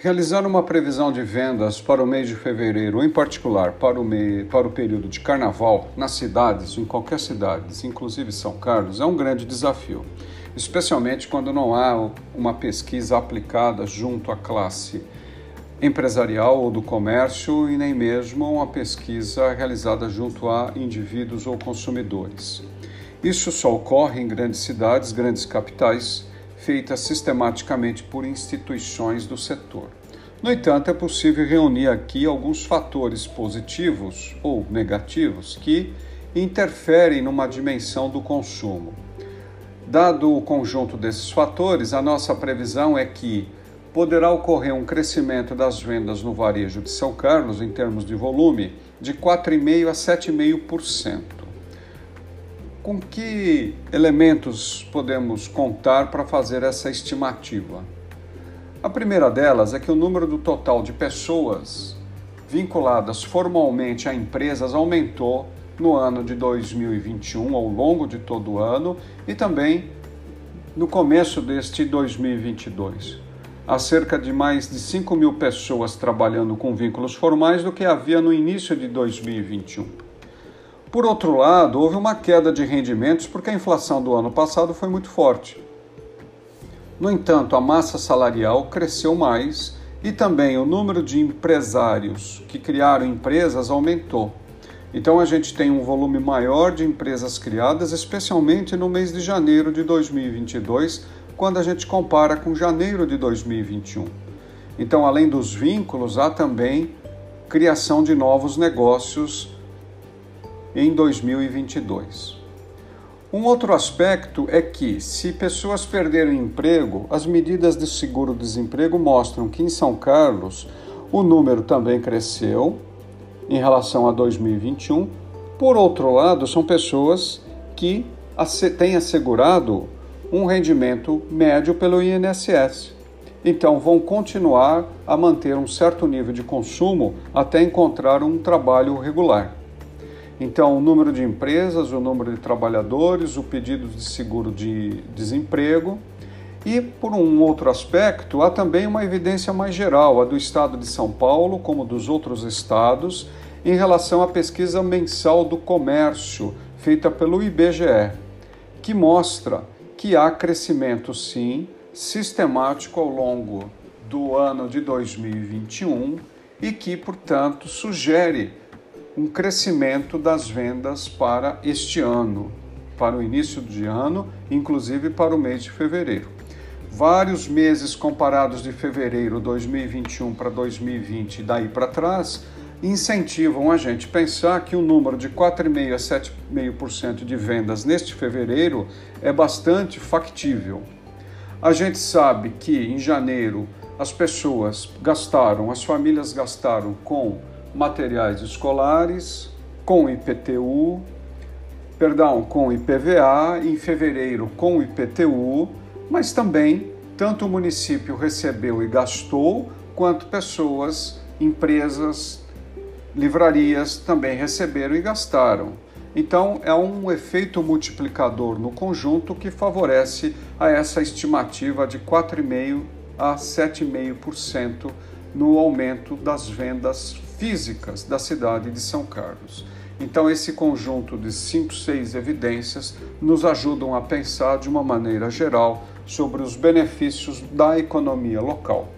Realizar uma previsão de vendas para o mês de fevereiro, em particular para o, para o período de carnaval, nas cidades, em qualquer cidade, inclusive São Carlos, é um grande desafio, especialmente quando não há uma pesquisa aplicada junto à classe empresarial ou do comércio e nem mesmo uma pesquisa realizada junto a indivíduos ou consumidores. Isso só ocorre em grandes cidades, grandes capitais feita sistematicamente por instituições do setor. No entanto, é possível reunir aqui alguns fatores positivos ou negativos que interferem numa dimensão do consumo. Dado o conjunto desses fatores, a nossa previsão é que poderá ocorrer um crescimento das vendas no varejo de São Carlos, em termos de volume, de 4,5% a 7,5%. Com que elementos podemos contar para fazer essa estimativa? A primeira delas é que o número do total de pessoas vinculadas formalmente a empresas aumentou no ano de 2021, ao longo de todo o ano, e também no começo deste 2022. Há cerca de mais de 5 mil pessoas trabalhando com vínculos formais do que havia no início de 2021. Por outro lado, houve uma queda de rendimentos porque a inflação do ano passado foi muito forte. No entanto, a massa salarial cresceu mais e também o número de empresários que criaram empresas aumentou. Então a gente tem um volume maior de empresas criadas, especialmente no mês de janeiro de 2022, quando a gente compara com janeiro de 2021. Então, além dos vínculos, há também criação de novos negócios em 2022. Um outro aspecto é que, se pessoas perderem emprego, as medidas de seguro-desemprego mostram que em São Carlos o número também cresceu em relação a 2021. Por outro lado, são pessoas que têm assegurado um rendimento médio pelo INSS. Então, vão continuar a manter um certo nível de consumo até encontrar um trabalho regular. Então, o número de empresas, o número de trabalhadores, o pedido de seguro de desemprego. E, por um outro aspecto, há também uma evidência mais geral, a do estado de São Paulo, como dos outros estados, em relação à pesquisa mensal do comércio, feita pelo IBGE, que mostra que há crescimento, sim, sistemático ao longo do ano de 2021 e que, portanto, sugere um crescimento das vendas para este ano, para o início de ano, inclusive para o mês de fevereiro. Vários meses comparados de fevereiro 2021 para 2020 e daí para trás incentivam a gente a pensar que o número de 4,5% a 7,5% de vendas neste fevereiro é bastante factível. A gente sabe que em janeiro as pessoas gastaram, as famílias gastaram com materiais escolares, com IPTU, perdão, com IPVA, em fevereiro com IPTU, mas também tanto o município recebeu e gastou, quanto pessoas, empresas, livrarias também receberam e gastaram. Então, é um efeito multiplicador no conjunto que favorece a essa estimativa de 4,5% a 7,5% no aumento das vendas físicas da cidade de São Carlos. Então, esse conjunto de cinco, seis evidências nos ajudam a pensar de uma maneira geral sobre os benefícios da economia local.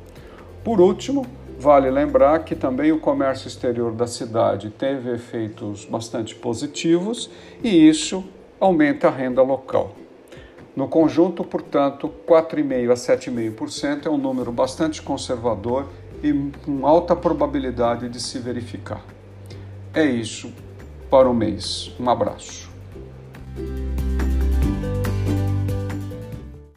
Por último, vale lembrar que também o comércio exterior da cidade teve efeitos bastante positivos e isso aumenta a renda local. No conjunto, portanto, 4,5% a 7,5% é um número bastante conservador e com alta probabilidade de se verificar. É isso para o mês. Um abraço.